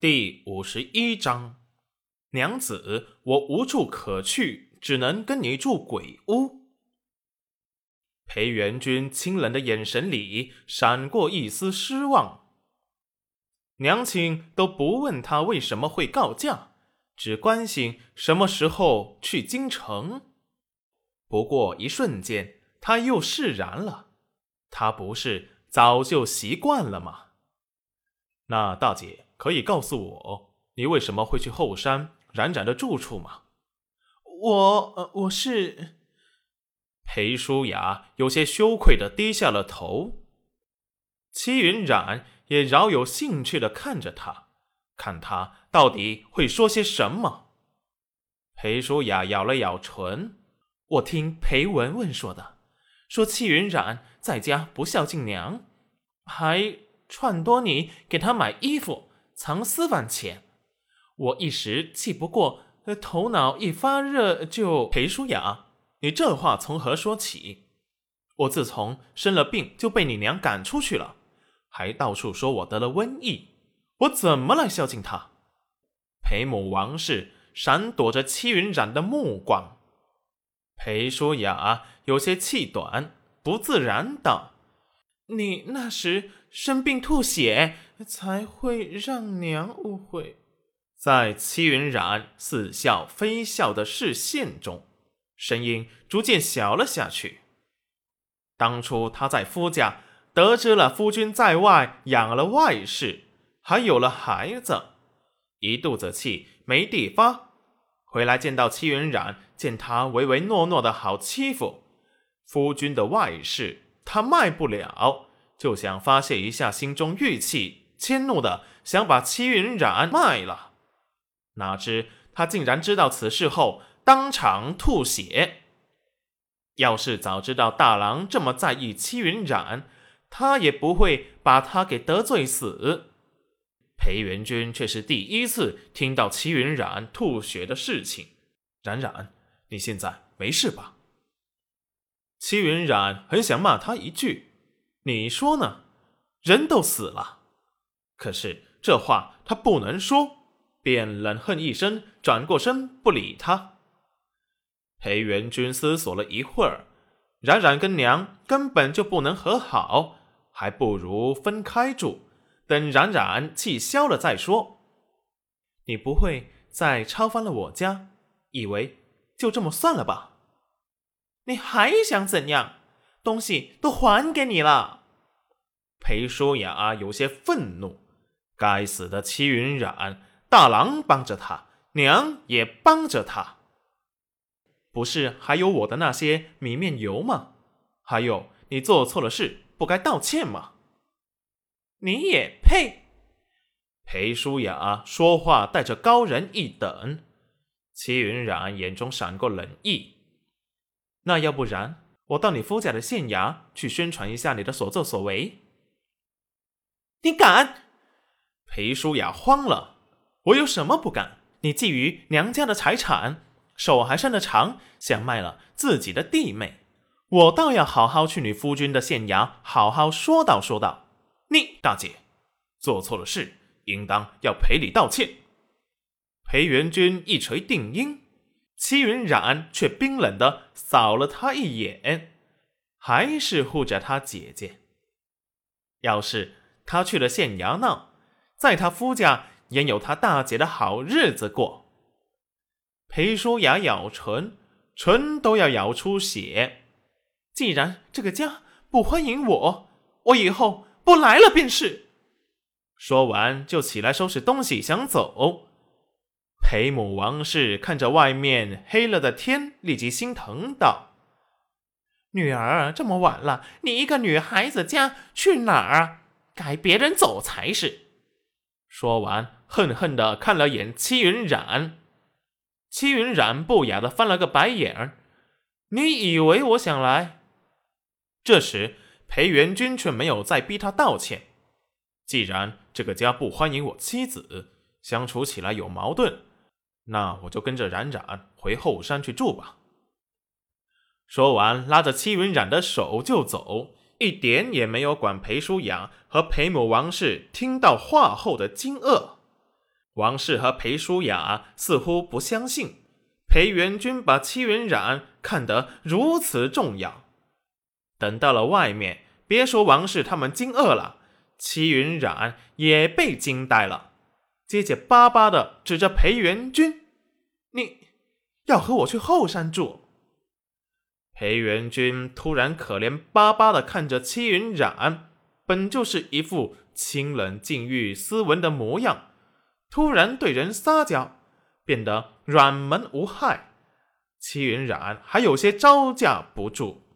第五十一章，娘子，我无处可去，只能跟你住鬼屋。裴元君清冷的眼神里闪过一丝失望。娘亲都不问他为什么会告假，只关心什么时候去京城。不过一瞬间，他又释然了。他不是早就习惯了吗？那大姐。可以告诉我，你为什么会去后山冉冉的住处吗？我呃，我是裴舒雅有些羞愧的低下了头。戚云染也饶有兴趣的看着他，看他到底会说些什么。裴舒雅咬了咬唇：“我听裴文文说的，说戚云染在家不孝敬娘，还串多你给他买衣服。”藏私房钱，我一时气不过，头脑一发热就。裴舒雅，你这话从何说起？我自从生了病就被你娘赶出去了，还到处说我得了瘟疫，我怎么来孝敬她？裴母王氏闪躲着戚云染的目光，裴舒雅有些气短，不自然道：“你那时生病吐血。”才会让娘误会，在戚云染似笑非笑的视线中，声音逐渐小了下去。当初他在夫家得知了夫君在外养了外室，还有了孩子，一肚子气没地发，回来见到戚云染，见他唯唯诺诺的好欺负，夫君的外室他卖不了，就想发泄一下心中郁气。迁怒的想把戚云染卖了，哪知他竟然知道此事后当场吐血。要是早知道大郎这么在意戚云染，他也不会把他给得罪死。裴元君却是第一次听到戚云染吐血的事情。冉冉，你现在没事吧？戚云染很想骂他一句：“你说呢？人都死了。”可是这话他不能说，便冷哼一声，转过身不理他。裴元君思索了一会儿，冉冉跟娘根本就不能和好，还不如分开住，等冉冉气消了再说。你不会再抄翻了我家，以为就这么算了吧？你还想怎样？东西都还给你了。裴淑雅有些愤怒。该死的戚云染，大郎帮着他，娘也帮着他，不是还有我的那些米面油吗？还有你做错了事，不该道歉吗？你也配？裴舒雅说话带着高人一等。戚云染眼中闪过冷意。那要不然，我到你夫家的县衙去宣传一下你的所作所为。你敢？裴淑雅慌了，我有什么不敢？你觊觎娘家的财产，手还伸得长，想卖了自己的弟妹，我倒要好好去你夫君的县衙，好好说道说道。你大姐做错了事，应当要赔礼道歉。裴元君一锤定音，齐云染却冰冷的扫了他一眼，还是护着他姐姐。要是他去了县衙闹。在他夫家也有他大姐的好日子过。裴淑雅咬唇，唇都要咬出血。既然这个家不欢迎我，我以后不来了便是。说完就起来收拾东西想走。裴母王氏看着外面黑了的天，立即心疼道：“女儿这么晚了，你一个女孩子家去哪儿？该别人走才是。”说完，恨恨的看了眼戚云染。戚云染不雅的翻了个白眼儿：“你以为我想来？”这时，裴元君却没有再逼他道歉。既然这个家不欢迎我妻子，相处起来有矛盾，那我就跟着冉冉回后山去住吧。说完，拉着戚云染的手就走。一点也没有管裴淑雅和裴母王氏听到话后的惊愕。王氏和裴淑雅似乎不相信裴元君把戚云染看得如此重要。等到了外面，别说王氏他们惊愕了，戚云染也被惊呆了，结结巴巴的指着裴元君：“你要和我去后山住？”裴元君突然可怜巴巴的看着戚云染，本就是一副清冷禁欲、斯文的模样，突然对人撒娇，变得软萌无害。戚云染还有些招架不住。